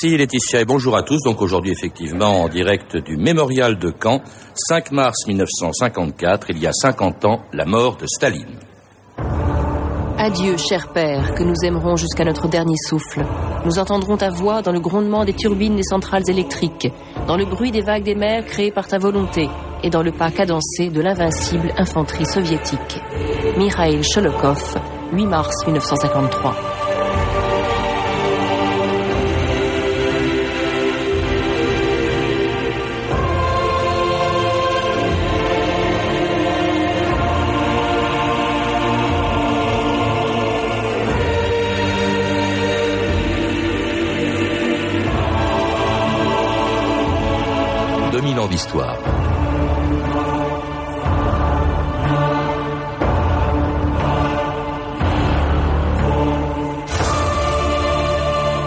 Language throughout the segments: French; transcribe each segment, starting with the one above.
Merci Laetitia et bonjour à tous. Donc aujourd'hui effectivement en direct du mémorial de Caen, 5 mars 1954, il y a 50 ans, la mort de Staline. Adieu, cher père, que nous aimerons jusqu'à notre dernier souffle. Nous entendrons ta voix dans le grondement des turbines des centrales électriques, dans le bruit des vagues des mers créées par ta volonté et dans le pas cadencé de l'invincible infanterie soviétique. Mikhail Sholokov, 8 mars 1953.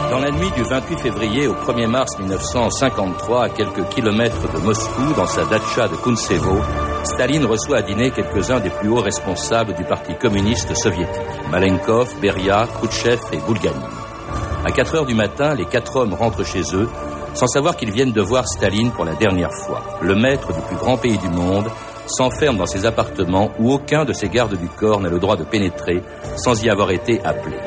Dans la nuit du 28 février au 1er mars 1953, à quelques kilomètres de Moscou, dans sa datcha de Kuntsevo, Staline reçoit à dîner quelques-uns des plus hauts responsables du Parti communiste soviétique. Malenkov, Beria, Khrouchtchev et Bulganin. À 4 heures du matin, les quatre hommes rentrent chez eux sans savoir qu'ils viennent de voir Staline pour la dernière fois. Le maître du plus grand pays du monde s'enferme dans ses appartements où aucun de ses gardes du corps n'a le droit de pénétrer sans y avoir été appelé.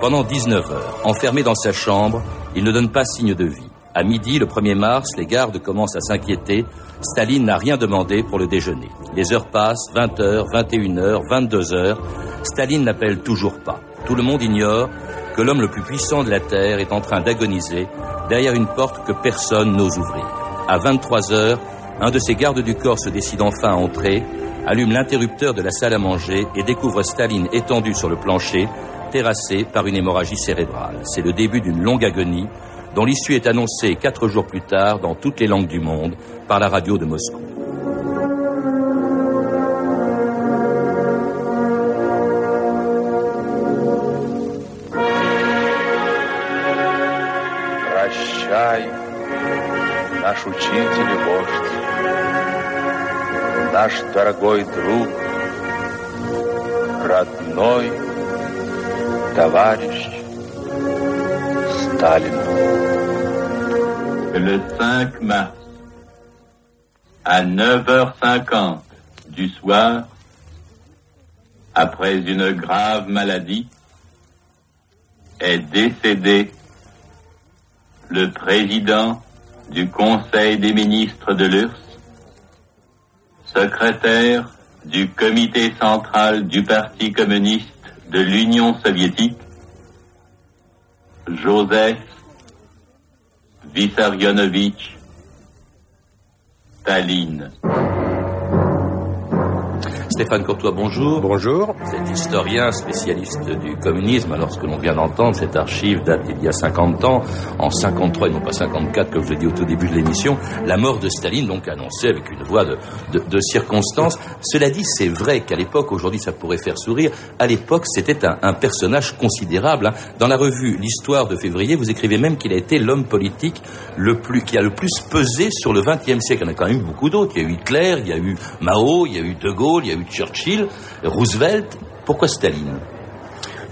Pendant 19 heures, enfermé dans sa chambre, il ne donne pas signe de vie. À midi, le 1er mars, les gardes commencent à s'inquiéter. Staline n'a rien demandé pour le déjeuner. Les heures passent, 20 heures, 21 heures, 22 heures. Staline n'appelle toujours pas. Tout le monde ignore que l'homme le plus puissant de la Terre est en train d'agoniser derrière une porte que personne n'ose ouvrir. À 23 heures, un de ses gardes du corps se décide enfin à entrer, allume l'interrupteur de la salle à manger et découvre Staline étendu sur le plancher, terrassé par une hémorragie cérébrale. C'est le début d'une longue agonie dont l'issue est annoncée quatre jours plus tard dans toutes les langues du monde par la radio de Moscou. дорогой друг, родной товарищ Сталин. Le 5 mars, à 9h50 du soir, après une grave maladie, est décédé le président du Conseil des ministres de l'URSS, secrétaire du comité central du Parti communiste de l'Union soviétique, Joseph Vissarionovitch Staline. Stéphane Courtois, bonjour. Bonjour. Cet historien spécialiste du communisme, alors ce que l'on vient d'entendre, cette archive date d'il y a 50 ans, en 53 et non pas 54, comme je l'ai dit au tout début de l'émission, la mort de Staline, donc annoncée avec une voix de, de, de circonstance. Cela dit, c'est vrai qu'à l'époque, aujourd'hui ça pourrait faire sourire, à l'époque c'était un, un, personnage considérable. Hein. Dans la revue L'Histoire de février, vous écrivez même qu'il a été l'homme politique le plus, qui a le plus pesé sur le XXe siècle. Il y en a quand même eu beaucoup d'autres. Il y a eu Hitler, il y a eu Mao, il y a eu De Gaulle, il y a eu Churchill, Roosevelt. Pourquoi Staline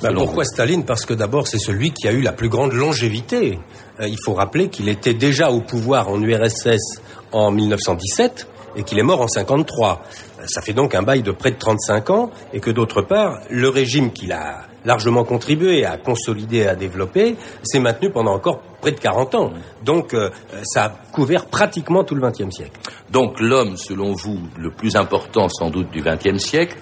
ben pourquoi Staline Parce que d'abord, c'est celui qui a eu la plus grande longévité. Euh, il faut rappeler qu'il était déjà au pouvoir en URSS en 1917 et qu'il est mort en 53. Euh, ça fait donc un bail de près de 35 ans et que d'autre part, le régime qu'il a largement contribué à consolider et à développer s'est maintenu pendant encore près de 40 ans. Donc euh, ça a couvert pratiquement tout le XXe siècle. Donc l'homme, selon vous, le plus important sans doute du XXe siècle,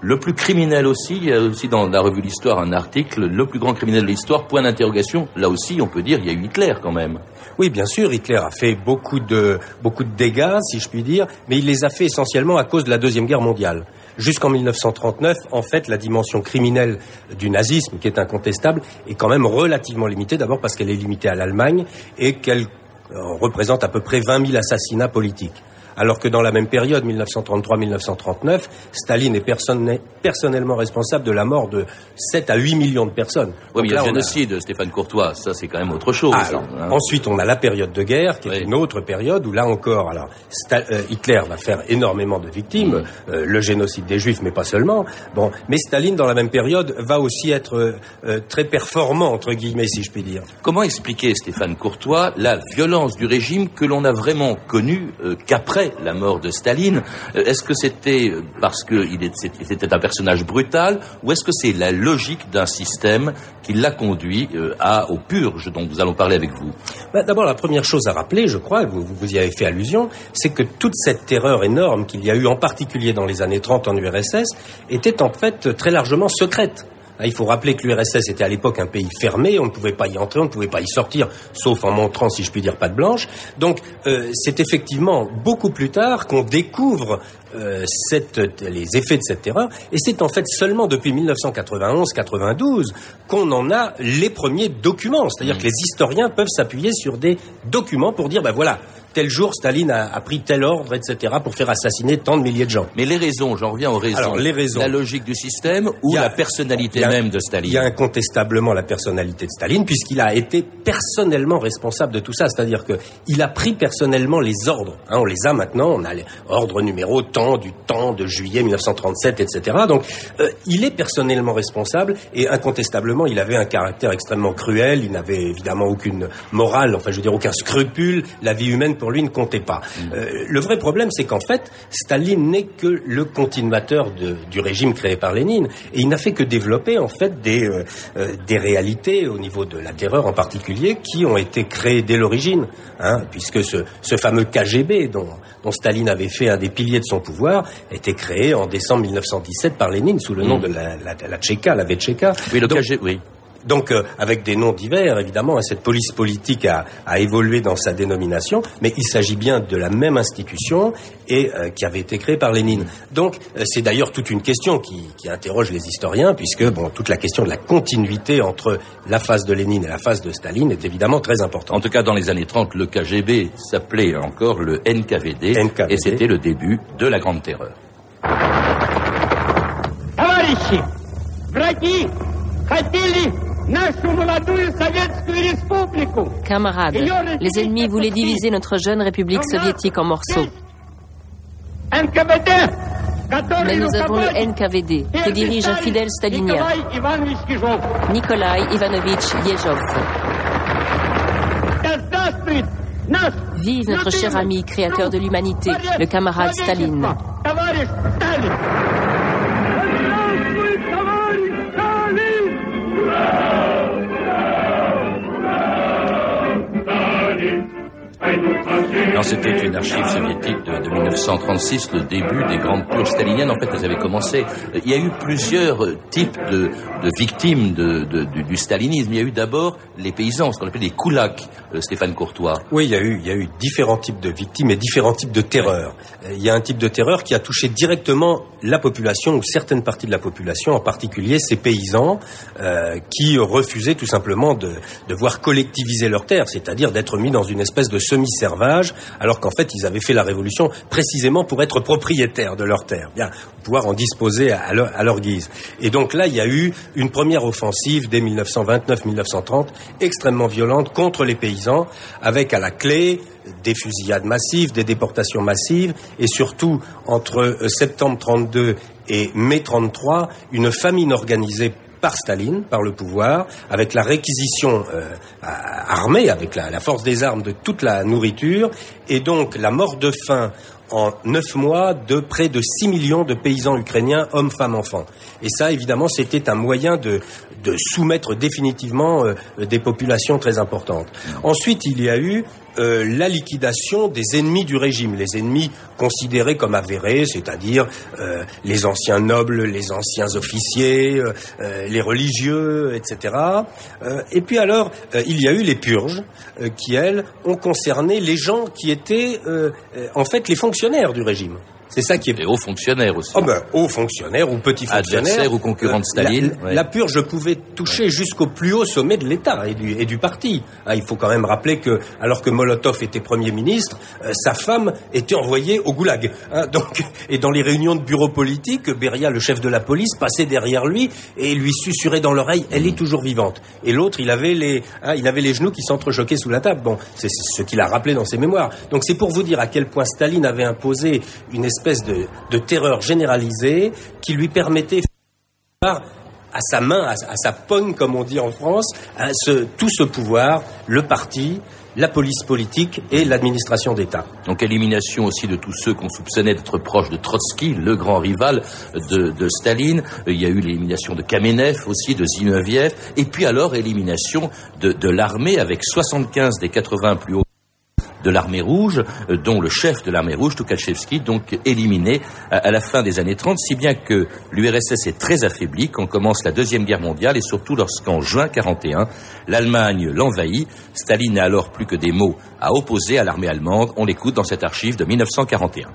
le plus criminel aussi, il y a aussi dans la revue L'Histoire un article, le plus grand criminel de l'histoire, point d'interrogation. Là aussi, on peut dire, il y a eu Hitler quand même. Oui, bien sûr, Hitler a fait beaucoup de, beaucoup de dégâts, si je puis dire, mais il les a fait essentiellement à cause de la Deuxième Guerre mondiale. Jusqu'en 1939, en fait, la dimension criminelle du nazisme, qui est incontestable, est quand même relativement limitée, d'abord parce qu'elle est limitée à l'Allemagne et qu'elle représente à peu près 20 000 assassinats politiques. Alors que dans la même période, 1933-1939, Staline est personnellement responsable de la mort de 7 à 8 millions de personnes. Oui, mais il y a le génocide, Stéphane Courtois, ça c'est quand même autre chose. Ah, hein. Ensuite, on a la période de guerre, qui est une autre période où là encore, alors euh, Hitler va faire énormément de victimes, euh, le génocide des Juifs, mais pas seulement. Bon, mais Staline, dans la même période, va aussi être euh, très performant entre guillemets, si je puis dire. Comment expliquer, Stéphane Courtois, la violence du régime que l'on a vraiment connue qu'après la mort de Staline Est-ce que c'était parce qu'il était un personnage brutal, ou est-ce que c'est la logique d'un système qui l'a conduit à, aux purges dont nous allons parler avec vous? Bah, D'abord, la première chose à rappeler, je crois, vous, vous y avez fait allusion, c'est que toute cette terreur énorme qu'il y a eu, en particulier dans les années 30 en URSS, était en fait très largement secrète. Ah, il faut rappeler que l'URSS était à l'époque un pays fermé, on ne pouvait pas y entrer, on ne pouvait pas y sortir, sauf en montrant, si je puis dire, pas de blanche. Donc, euh, c'est effectivement beaucoup plus tard qu'on découvre euh, les effets de cette terreur, et c'est en fait seulement depuis 1991-92 qu'on en a les premiers documents. C'est-à-dire mmh. que les historiens peuvent s'appuyer sur des documents pour dire, ben voilà, tel jour Staline a, pris tel ordre, etc., pour faire assassiner tant de milliers de gens. Mais les raisons, j'en reviens aux raisons. Alors, les raisons. La logique du système ou la personnalité même de Staline Il y a incontestablement la personnalité de Staline, puisqu'il a été personnellement responsable de tout ça. C'est-à-dire qu'il a pris personnellement les ordres. Hein, on les a maintenant, on a l'ordre numéro temps, du temps de juillet 1937, etc. Donc, euh, il est personnellement responsable et incontestablement, il avait un caractère extrêmement cruel. Il n'avait évidemment aucune morale, enfin, je veux dire, aucun scrupule. La vie humaine pour lui ne comptait pas. Euh, le vrai problème, c'est qu'en fait, Staline n'est que le continuateur du régime créé par Lénine, et il n'a fait que développer en fait des, euh, euh, des réalités au niveau de la terreur en particulier qui ont été créées dès l'origine, hein, puisque ce, ce fameux KGB dont, dont Staline avait fait un des piliers de son pouvoir, été créé en décembre 1917 par Lénine sous le nom mm. de la, la, la Tchéka, la. Oui, le KGB, oui. Donc, euh, avec des noms divers, évidemment, hein, cette police politique a, évolué dans sa dénomination, mais il s'agit bien de la même institution et euh, qui avait été créée par Lénine. Donc, euh, c'est d'ailleurs toute une question qui, qui, interroge les historiens, puisque bon, toute la question de la continuité entre la phase de Lénine et la phase de Staline est évidemment très importante. En tout cas, dans les années 30, le KGB s'appelait encore le NKVD, et c'était le début de la Grande Terreur. Camarades, les ennemis voulaient diviser notre jeune République soviétique en morceaux. Mais nous avons le NKVD, que dirige un fidèle stalinien, Nikolai Ivanovitch Yezhov. Vive notre cher ami, créateur de l'humanité, le camarade Staline. Non, c'était une archive soviétique de, 1936, le début des grandes purges staliniennes. En fait, elles avaient commencé. Il y a eu plusieurs types de, victimes du, stalinisme. Il y a eu d'abord les paysans, ce qu'on appelle les koulaks, euh, Stéphane Courtois. Oui, il y a eu, il y a eu différents types de victimes et différents types de terreurs. Euh, il y a un type de terreur qui a touché directement la population ou certaines parties de la population, en particulier ces paysans euh, qui refusaient tout simplement de, de voir collectiviser leurs terres, c'est-à-dire d'être mis dans une espèce de semi-servage, alors qu'en fait ils avaient fait la révolution précisément pour être propriétaires de leurs terres, bien pouvoir en disposer à leur, guise. Et donc là, il y a eu une première offensive dès 1929-1930 extrêmement violente contre les paysans, avec à la clé des fusillades massives, des déportations massives, et surtout entre euh, septembre 32 et mai 33, une famine organisée par Staline, par le pouvoir, avec la réquisition euh, armée, avec la, force des armes de toute la nourriture, et donc la mort de faim en neuf mois de près de 6 millions de paysans ukrainiens, hommes, femmes, enfants. Et ça, évidemment, c'était un moyen de, de soumettre définitivement euh, des populations très importantes. Ensuite, il y a eu euh, la liquidation des ennemis du régime, les ennemis considérés comme avérés, c'est-à-dire euh, les anciens nobles, les anciens officiers, euh, les religieux, etc. et puis alors, il y a eu les purges, qui elles ont concerné les gens qui étaient en fait les fonctionnaires du régime C'est ça qui est. Et hauts fonctionnaires aussi. Oh ben, hauts fonctionnaires ou petits fonctionnaires. Adversaires ou concurrents de Staline. La, la, purge pouvait toucher jusqu'au plus haut sommet de l'État et du, et du parti. Ah, il faut quand même rappeler que, alors que Molotov était Premier ministre, euh, sa femme était envoyée au goulag. Hein, donc, et dans les réunions de bureau politique, Beria, le chef de la police, passait derrière lui et lui susurrait dans l'oreille Elle est toujours vivante. Et l'autre, il avait les, hein, il avait les genoux qui s'entrechoquaient sous la table. Bon, c'est ce qu'il a rappelé dans ses mémoires. Donc c'est pour vous dire à quel point Staline avait imposé une espèce de, de terreur généralisée qui lui permettait à sa main, à, sa pogne, comme on dit en France, ce, tout ce pouvoir, le parti, la police politique et l'administration d'État. Donc élimination aussi de tous ceux qu'on soupçonnait d'être proches de Trotsky, le grand rival de, de, Staline. Il y a eu l'élimination de Kamenev aussi, de Zinoviev. Et puis alors élimination de, de l'armée avec 75 des 80 plus hauts de l'armée rouge, euh, dont le chef de l'armée rouge, Tukhachevsky, donc éliminé à la fin des années 30, si bien que l'URSS est très affaibli quand commence la Deuxième Guerre mondiale et surtout lorsqu'en juin 41, l'Allemagne l'envahit. Staline n'a alors plus que des mots à opposer à l'armée allemande. On l'écoute dans cette archive de 1941.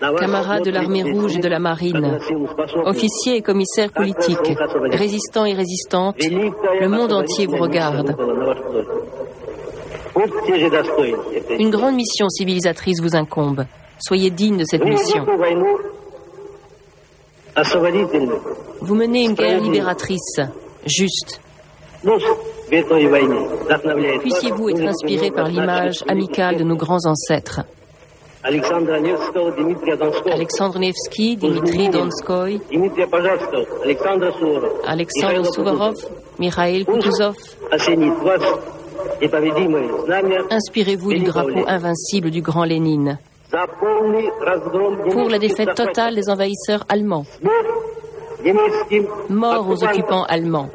Camarades de l'armée rouge et de la marine, officiers et commissaires politiques, résistants et résistantes, le monde entier vous regarde. Une grande mission civilisatrice vous incombe. Soyez digne de cette mission. Vous menez une guerre libératrice, juste. Puissiez-vous être inspiré par l'image amicale de nos grands ancêtres. Alexandre Nevsky, Dimitri Donskoy, Alexandre Suvorov, Mikhail Kutuzov. Inspirez-vous du drapeau invincible du grand Lénine. Pour la défaite totale des envahisseurs allemands. Mort aux occupants allemands.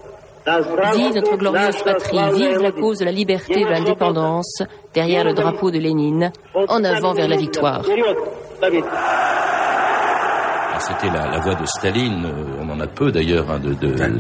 Vive notre glorieuse patrie, vive la cause de la liberté et de l'indépendance, derrière le drapeau de Lénine, en avant vers la victoire. C'était la, voix de Staline, euh, on en a peu d'ailleurs hein,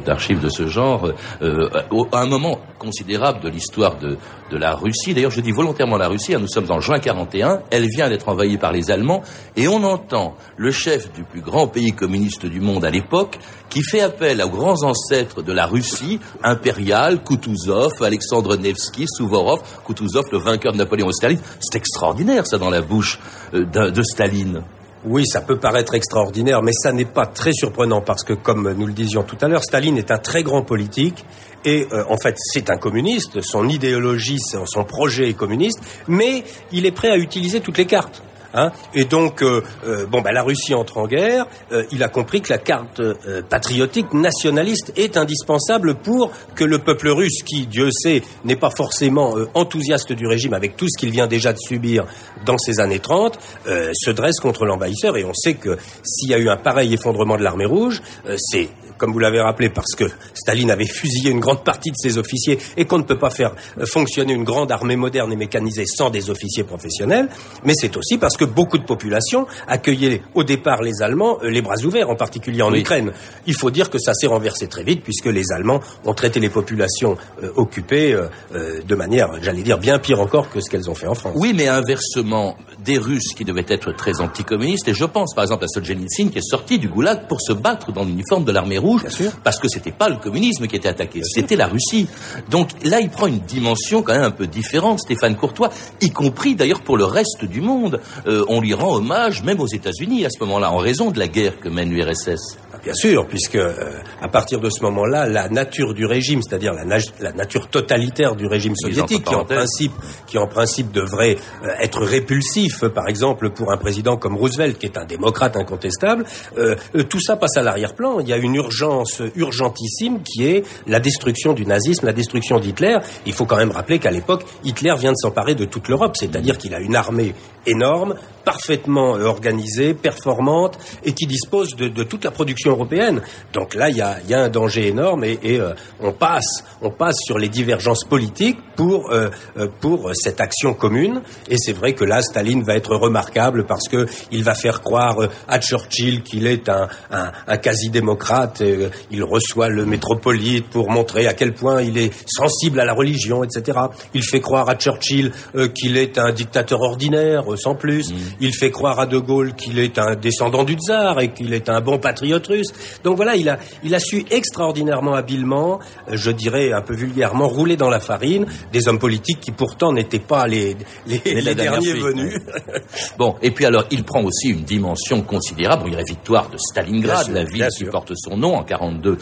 d'archives de, ce genre, euh, à un moment considérable de l'histoire de, la Russie. D'ailleurs, je dis volontairement la Russie, hein, nous sommes en juin 41, elle vient d'être envahie par les Allemands, et on entend le chef du plus grand pays communiste du monde à l'époque, qui fait appel aux grands ancêtres de la Russie impériale, Kutuzov, Alexandre Nevsky, Suvorov, Kutuzov, le vainqueur de Napoléon et Staline. C'est extraordinaire, ça, dans la bouche euh, de Staline. Oui, ça peut paraître extraordinaire, mais ça n'est pas très surprenant parce que, comme nous le disions tout à l'heure, Staline est un très grand politique et euh, en fait c'est un communiste, son idéologie, son projet est communiste, mais il est prêt à utiliser toutes les cartes. Hein et donc, euh, euh, bon, bah, la Russie entre en guerre. Euh, il a compris que la carte patriotique nationaliste est indispensable pour que le peuple russe, qui, Dieu sait, n'est pas forcément enthousiaste du régime avec tout ce qu'il vient déjà de subir dans ces années 30, se dresse contre l'envahisseur. Et on sait que s'il y a eu un pareil effondrement de l'armée rouge, c'est comme vous l'avez rappelé, parce que Staline avait fusillé une grande partie de ses officiers et qu'on ne peut pas faire fonctionner une grande armée moderne et mécanisée sans des officiers professionnels, mais c'est aussi parce que beaucoup de populations accueillaient au départ les Allemands euh, les bras ouverts, en particulier en Ukraine. Il faut dire que ça s'est renversé très vite puisque les Allemands ont traité les populations euh, occupées euh, de manière, j'allais dire, bien pire encore que ce qu'elles ont fait en France. Oui, mais inversement, des Russes qui devaient être très anticommunistes, et je pense par exemple à Solzhenitsyn qui est sorti du goulag pour se battre dans l'uniforme de l'armée rouge parce que c'était pas le communisme qui était attaqué, c'était la Russie. Donc là, il prend une dimension quand même un peu différente, Stéphane Courtois, y compris d'ailleurs pour le reste du monde. Euh, on lui rend hommage, même aux États-Unis à ce moment-là, en raison de la guerre que mène l'URSS. Bien sûr, puisque euh, à partir de ce moment-là, la nature du régime, c'est-à-dire la, la, nature totalitaire du régime soviétique, qui en principe, qui en principe devrait euh, être répulsif, par exemple pour un président comme Roosevelt, qui est un démocrate incontestable, euh, tout ça passe à l'arrière-plan. Il y a une urgence urgentissime qui est la destruction du nazisme, la destruction d'Hitler. Il faut quand même rappeler qu'à l'époque, Hitler vient de s'emparer de toute l'Europe, c'est-à-dire qu'il a une armée énorme, parfaitement organisée, performante et qui dispose de, de toute la production européenne. Donc là, il y a, y a, un danger énorme et, et euh, on passe, on passe sur les divergences politiques pour euh, euh, pour cette action commune. Et c'est vrai que là, Staline va être remarquable parce que il va faire croire à Churchill qu'il est un, un, un quasi-démocrate. il reçoit le métropolite pour montrer à quel point il est sensible à la religion, etc. Il fait croire à Churchill qu'il est un dictateur ordinaire, sans plus. Mm. Il fait croire à De Gaulle qu'il est un descendant du tsar et qu'il est un bon patriote russe. Donc voilà, il a, il a su extraordinairement habilement, euh, je dirais un peu vulgairement, rouler dans la farine des hommes politiques qui pourtant n'étaient pas les, les, les derniers venus. bon, et puis alors, il prend aussi une dimension considérable. il y a la victoire de Stalingrad, la ville qui porte son nom en 42-43.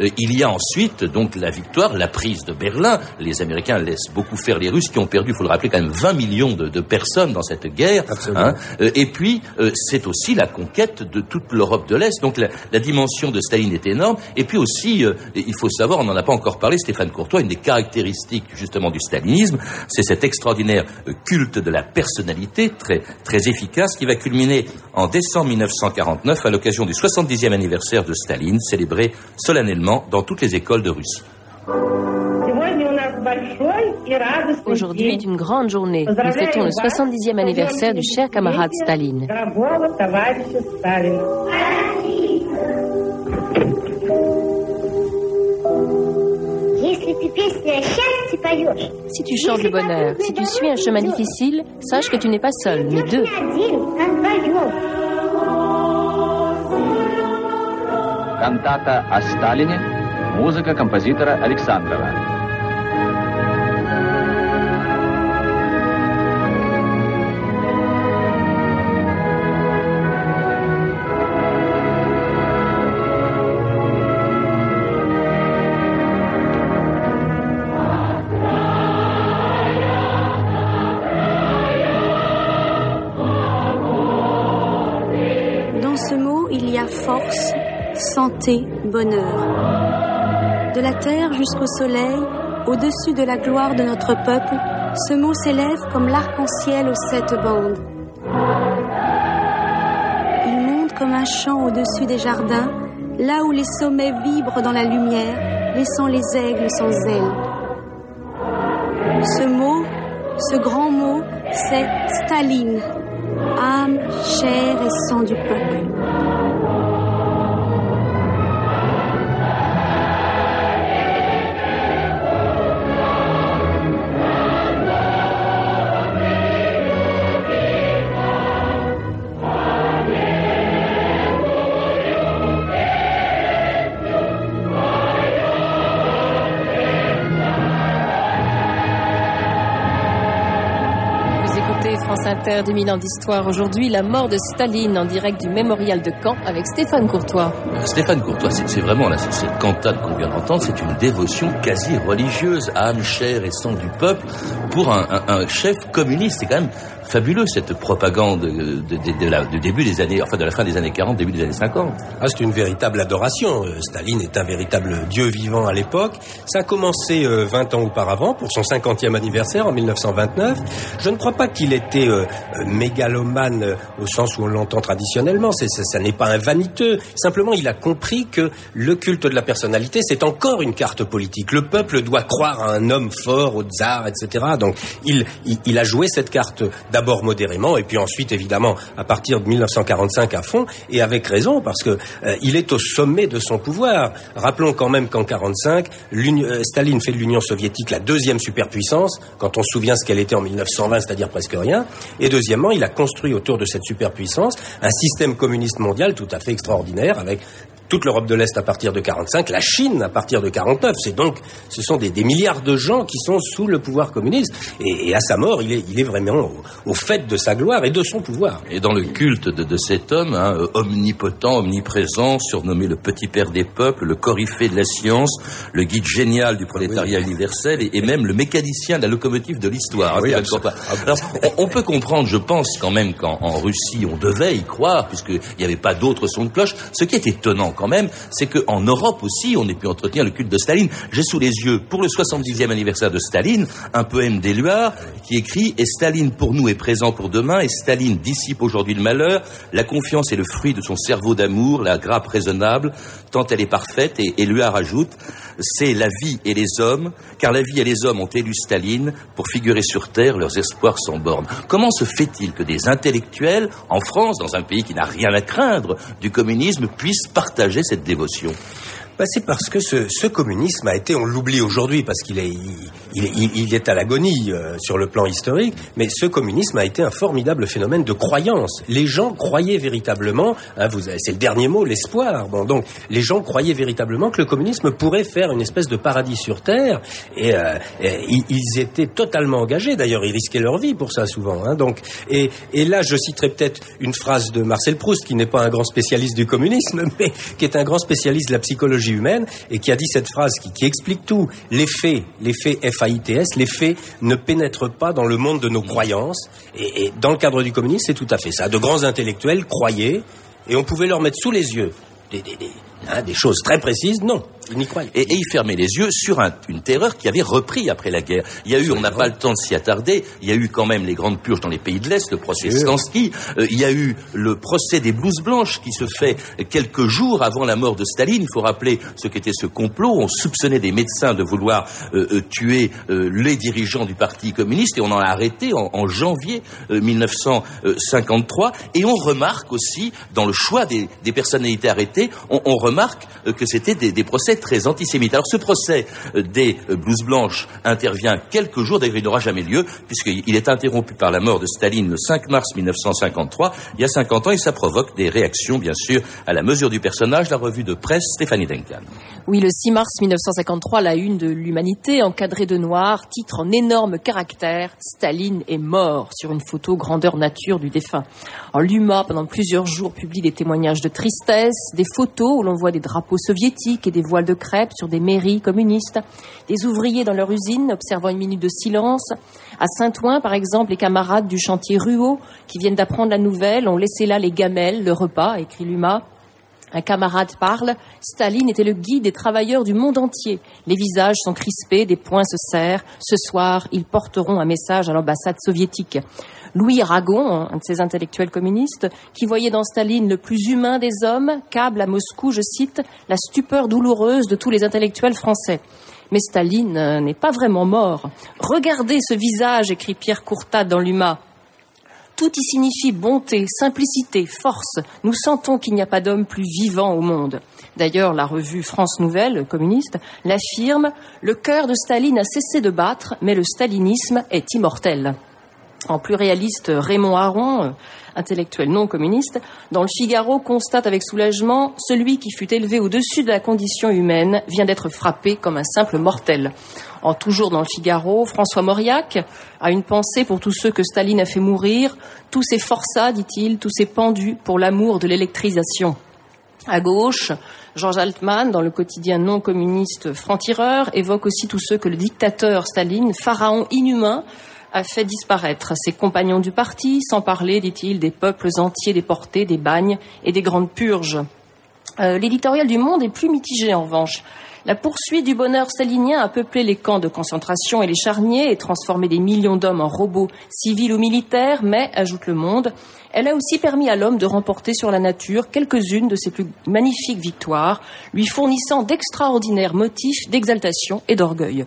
Euh, euh, il y a ensuite donc la victoire, la prise de Berlin. Les Américains laissent beaucoup faire les Russes qui ont perdu, il faut le rappeler, quand même 20 millions de, de personnes dans cette guerre. Hein. et puis, c'est aussi la conquête de toute l'Europe de l'Est. Donc la, la dimension de Staline est énorme. Et puis aussi, euh, il faut savoir, on n'en a pas encore parlé, Stéphane Courtois, une des caractéristiques justement du stalinisme, c'est cet extraordinaire euh, culte de la personnalité très, très efficace qui va culminer en décembre 1949 à l'occasion du 70e anniversaire de Staline, célébré solennellement dans toutes les écoles de Russie. Aujourd'hui est une grande journée. Nous fêtons le 70e anniversaire du cher camarade Staline. Si tu chantes le bonheur, si tu suis un chemin difficile, sache que tu n'es pas seul, mais deux. Cantata à Staline, musique compositeur Alexandrova. Bonheur. De la terre jusqu'au soleil, au-dessus de la gloire de notre peuple, ce mot s'élève comme l'arc-en-ciel aux sept bandes. Il monte comme un chant au-dessus des jardins, là où les sommets vibrent dans la lumière, laissant les aigles sans ailes. Ce mot, ce grand mot, c'est Staline, âme, chair et sang du peuple. Inter 2000 ans d'histoire. Aujourd'hui, la mort de Staline en direct du mémorial de Caen avec Stéphane Courtois. Stéphane Courtois, c'est vraiment là, cette cantate qu'on vient d'entendre, c'est une dévotion quasi religieuse, âme, chair et sang du peuple pour un, un chef communiste. C'est quand même fabuleux cette propagande de, la, du début des années, enfin de la fin des années 40, début des années 50. Ah, c'est une véritable adoration. Euh, Staline est un véritable dieu vivant à l'époque. Ça a commencé 20 euh, ans auparavant pour son 50e anniversaire en 1929. Je ne crois pas qu'il était euh, mégalomane au sens où on l'entend traditionnellement. C'est, ça, n'est pas un vaniteux. Simplement, il a compris que le culte de la personnalité, c'est encore une carte politique. Le peuple doit croire à un homme fort, au tsar, etc. Donc, il a joué cette carte d'abord modérément, et puis ensuite, évidemment, à partir de 1945 à fond, et avec raison, parce que euh, il est au sommet de son pouvoir. Rappelons quand même qu'en 45, euh, Staline fait de l'Union soviétique la deuxième superpuissance, quand on se souvient ce qu'elle était en 1920, c'est-à-dire presque rien. Et deuxièmement, il a construit autour de cette superpuissance un système communiste mondial tout à fait extraordinaire, avec toute l'Europe de l'Est à partir de 45, la Chine à partir de 49. C'est donc, ce sont des, milliards de gens qui sont sous le pouvoir communiste. Et, à sa mort, il est, il est vraiment au, fait de sa gloire et de son pouvoir. Et dans le culte de, cet homme, hein, omnipotent, omniprésent, surnommé le petit père des peuples, le coryphée de la science, le guide génial du prolétariat universel et, même le mécanicien de la locomotive de l'histoire. Hein, on, peut comprendre, je pense quand même qu'en Russie, on devait y croire, puisqu'il n'y avait pas d'autres sons de cloche. Ce qui est étonnant quand même, c'est qu'en Europe aussi, on ait pu entretenir le culte de Staline. J'ai sous les yeux, pour le 70e anniversaire de Staline, un poème d'Éluard qui écrit « Et Staline pour nous est présent pour demain, et Staline dissipe aujourd'hui le malheur, la confiance est le fruit de son cerveau d'amour, la grappe raisonnable, tant elle est parfaite. » Et Éluard ajoute « C'est la vie et les hommes, car la vie et les hommes ont élu Staline pour figurer sur Terre leurs espoirs sans bornes. » Comment se fait-il que des intellectuels, en France, dans un pays qui n'a rien à craindre du communisme, puissent partager cette dévotion bah, c'est parce que ce, communisme a été, on l'oublie aujourd'hui parce qu'il est, il, il est à l'agonie euh, sur le plan historique, mais ce communisme a été un formidable phénomène de croyance. Les gens croyaient véritablement, hein, c'est le dernier mot, l'espoir. Bon, donc les gens croyaient véritablement que le communisme pourrait faire une espèce de paradis sur terre, et, euh, ils étaient totalement engagés. D'ailleurs, ils risquaient leur vie pour ça souvent. Hein, donc, et, et là, je citerai peut-être une phrase de Marcel Proust, qui n'est pas un grand spécialiste du communisme, mais qui est un grand spécialiste de la psychologie humaine et qui a dit cette phrase qui, qui explique tout. Les faits, les faits Les faits ne pénètrent pas dans le monde de nos croyances. Et, dans le cadre du communisme, c'est tout à fait ça. De grands intellectuels croyaient et on pouvait leur mettre sous les yeux hein, des choses très précises. Non, ils n'y croyaient. Et, et il fermait les yeux sur un, une terreur qui avait repris après la guerre. Il y a eu, on n'a pas le temps de s'y attarder, il y a eu quand même les grandes purges dans les pays de l'Est, le procès Stansky, euh, il y a eu le procès des blouses blanches qui se fait quelques jours avant la mort de Staline. Il faut rappeler ce qu'était ce complot. On soupçonnait des médecins de vouloir euh, euh, tuer les dirigeants du Parti communiste et on en a arrêté en, en janvier 1953. Et on remarque aussi, dans le choix des, des personnalités arrêtées, on, on remarque que c'était des, procès très antisémite. Alors ce procès des blouses blanches intervient quelques jours, d'ailleurs il n'aura jamais lieu, puisqu'il est interrompu par la mort de Staline le 5 mars 1953. Il y a 50 ans, et ça provoque des réactions, bien sûr, à la mesure du personnage, la revue de presse Stéphanie Duncan. Oui, le 6 mars 1953, la une de l'Humanité, encadrée de noir, titre en énorme caractère Staline est mort sur une photo grandeur nature du défunt. En l'UMA, pendant plusieurs jours, publie des témoignages de tristesse, des photos où l'on voit des drapeaux soviétiques et des voiles de crêpe sur des mairies communistes, des ouvriers dans leur usine observant une minute de silence. À Saint-Ouen, par exemple, les camarades du chantier Ruot, qui viennent d'apprendre la nouvelle, ont laissé là les gamelles, le repas, écrit l'UMA. Un camarade parle, Staline était le guide des travailleurs du monde entier. Les visages sont crispés, des poings se serrent. Ce soir, ils porteront un message à l'ambassade soviétique. Louis Aragon, un de ces intellectuels communistes, qui voyait dans Staline le plus humain des hommes, câble à Moscou, je cite, la stupeur douloureuse de tous les intellectuels français. Mais Staline n'est pas vraiment mort. Regardez ce visage, écrit Pierre Courtat dans l'UMA. Tout y signifie bonté, simplicité, force. Nous sentons qu'il n'y a pas d'homme plus vivant au monde. D'ailleurs, la revue France Nouvelle, communiste, l'affirme, le cœur de Staline a cessé de battre, mais le stalinisme est immortel. En plus réaliste, Raymond Aron, intellectuel non communiste, dans le Figaro constate avec soulagement celui qui fut élevé au-dessus de la condition humaine vient d'être frappé comme un simple mortel. En toujours dans le Figaro, François Mauriac a une pensée pour tous ceux que Staline a fait mourir, tous ces forçats, dit-il, tous ces pendus pour l'amour de l'électrisation. À gauche, Georges Altman, dans le quotidien non communiste Franc-Tireur, évoque aussi tous ceux que le dictateur Staline, pharaon inhumain, a fait disparaître ses compagnons du parti, sans parler, dit-il, des peuples entiers déportés, des bagnes et des grandes purges. Euh, L'éditorial du Monde est plus mitigé en revanche. La poursuite du bonheur stalinien a peuplé les camps de concentration et les charniers et transformé des millions d'hommes en robots civils ou militaires, mais, ajoute le Monde, elle a aussi permis à l'homme de remporter sur la nature quelques-unes de ses plus magnifiques victoires, lui fournissant d'extraordinaires motifs d'exaltation et d'orgueil.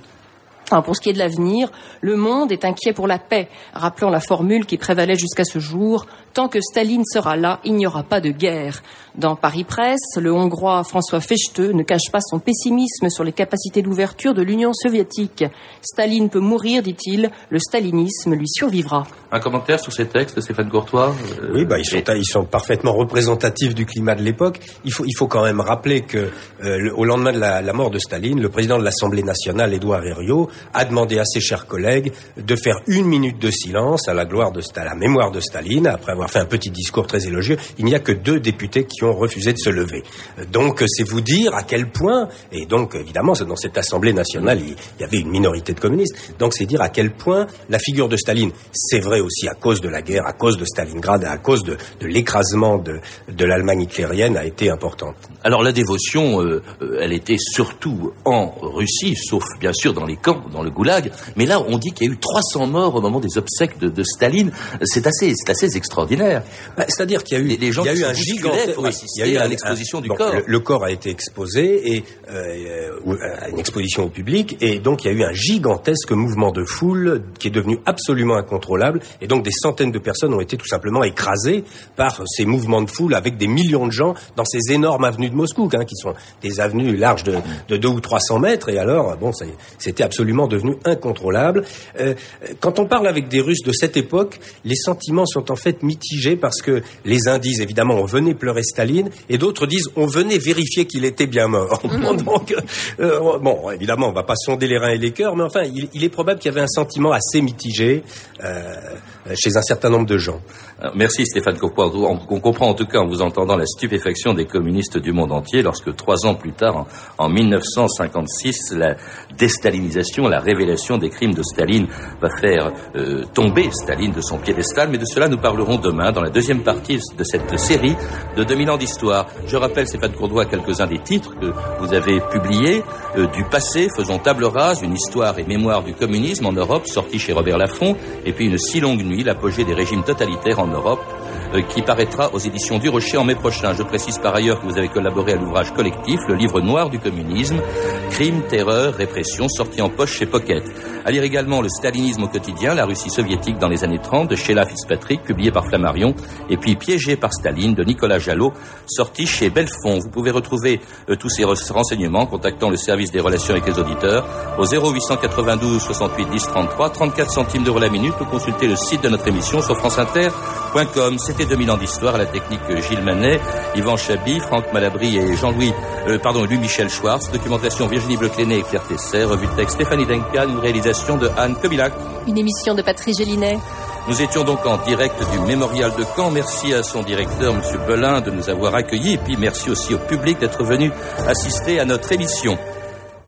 Pour ce qui est de l'avenir, le monde est inquiet pour la paix. Rappelons la formule qui prévalait jusqu'à ce jour. Tant que Staline sera là, il n'y aura pas de guerre. Dans Paris Presse, le Hongrois François Fechteux ne cache pas son pessimisme sur les capacités d'ouverture de l'Union soviétique. Staline peut mourir, dit-il, le stalinisme lui survivra. Un commentaire sur ces textes, Stéphane Courtois euh, Oui, bah, ils, sont, ils sont parfaitement représentatifs du climat de l'époque. Il faut, il faut quand même rappeler que, euh, le, au lendemain de la, la, mort de Staline, le président de l'Assemblée nationale, Édouard Herriot, a demandé à ses chers collègues de faire une minute de silence à la gloire de à la mémoire de Staline, après avoir fait un petit discours très élogieux. Il n'y a que deux députés qui ont refusé de se lever. Donc, c'est vous dire à quel point, et donc, évidemment, dans cette Assemblée nationale, il y avait une minorité de communistes, donc c'est dire à quel point la figure de Staline, c'est vrai aussi à cause de la guerre, à cause de Stalingrad, à cause de, l'écrasement de, de l'Allemagne hitlérienne, a été importante. Alors la dévotion, euh, euh, elle était surtout en Russie, sauf bien sûr dans les camps, dans le goulag. Mais là, on dit qu'il y a eu 300 morts au moment des obsèques de, de Staline. C'est assez, c'est assez extraordinaire. Bah, c'est-à-dire qu'il y a eu, les, gens il y a eu un gigantesque, il y a eu à l'exposition du corps. Le, corps a été exposé et euh, à une exposition au public, et donc il y a eu un gigantesque mouvement de foule qui est devenu absolument incontrôlable, et donc des centaines de personnes ont été tout simplement écrasées par ces mouvements de foule avec des millions de gens dans ces énormes avenues de Moscou, hein, qui sont des avenues larges de, de 2 ou 300 mètres, et alors, bon, c'était absolument devenu incontrôlable. Euh, quand on parle avec des Russes de cette époque, les sentiments sont en fait mitigés parce que les uns disent évidemment on venait pleurer Staline, et d'autres disent on venait vérifier qu'il était bien mort. donc, euh, bon, évidemment, on va pas sonder les reins et les cœurs, mais enfin, il, est probable qu'il y avait un sentiment assez mitigé euh, chez un certain nombre de gens. Euh, merci Stéphane Courpois. On, comprend en tout cas en vous entendant la stupéfaction des communistes du monde entier lorsque trois ans plus tard, en, 1956, la déstalinisation, la révélation des crimes de Staline va faire euh, tomber Staline de son piédestal. Mais de cela, nous parlerons demain dans la deuxième partie de cette série de 2000 ans d'histoire. Je rappelle, Stéphane Courdois, quelques-uns des titres que vous avez publiés. Euh, du passé, faisons table rase, une histoire et mémoire du communisme en Europe, sorti chez Robert Laffont, et puis une si longue nuit, l'apogée des régimes totalitaires en Europe, qui paraîtra aux éditions du Rocher en mai prochain. Je précise par ailleurs que vous avez collaboré à l'ouvrage collectif, le livre noir du communisme, Crime, terreur, répression, sorti en poche chez Pocket. À lire également Le stalinisme au quotidien, la Russie soviétique dans les années 30 de Sheila Fitzpatrick, publié par Flammarion, et puis Piégé par Staline de Nicolas Jalot, sorti chez Belfond. Vous pouvez retrouver euh, tous ces renseignements en contactant le service des relations avec les auditeurs au 0892 68 10 33, 34 centimes d'euros la minute ou consulter le site de notre émission sur franceinter.com. C'était 2000 ans d'histoire à la technique Gilles Manet, Yvan Chabi, Franck Malabry et Jean-Louis, euh, pardon, Louis-Michel Schwartz, documentation Virginie Blecléné et Claire Tesser, revue de texte Stéphanie Denka, une réalisation de Anne Kobilac. Une émission de Patrice Gélinet. Nous étions donc en direct du mémorial de Caen. Merci à son directeur, M. Belin, de nous avoir accueillis. Et puis merci aussi au public d'être venu assister à notre émission.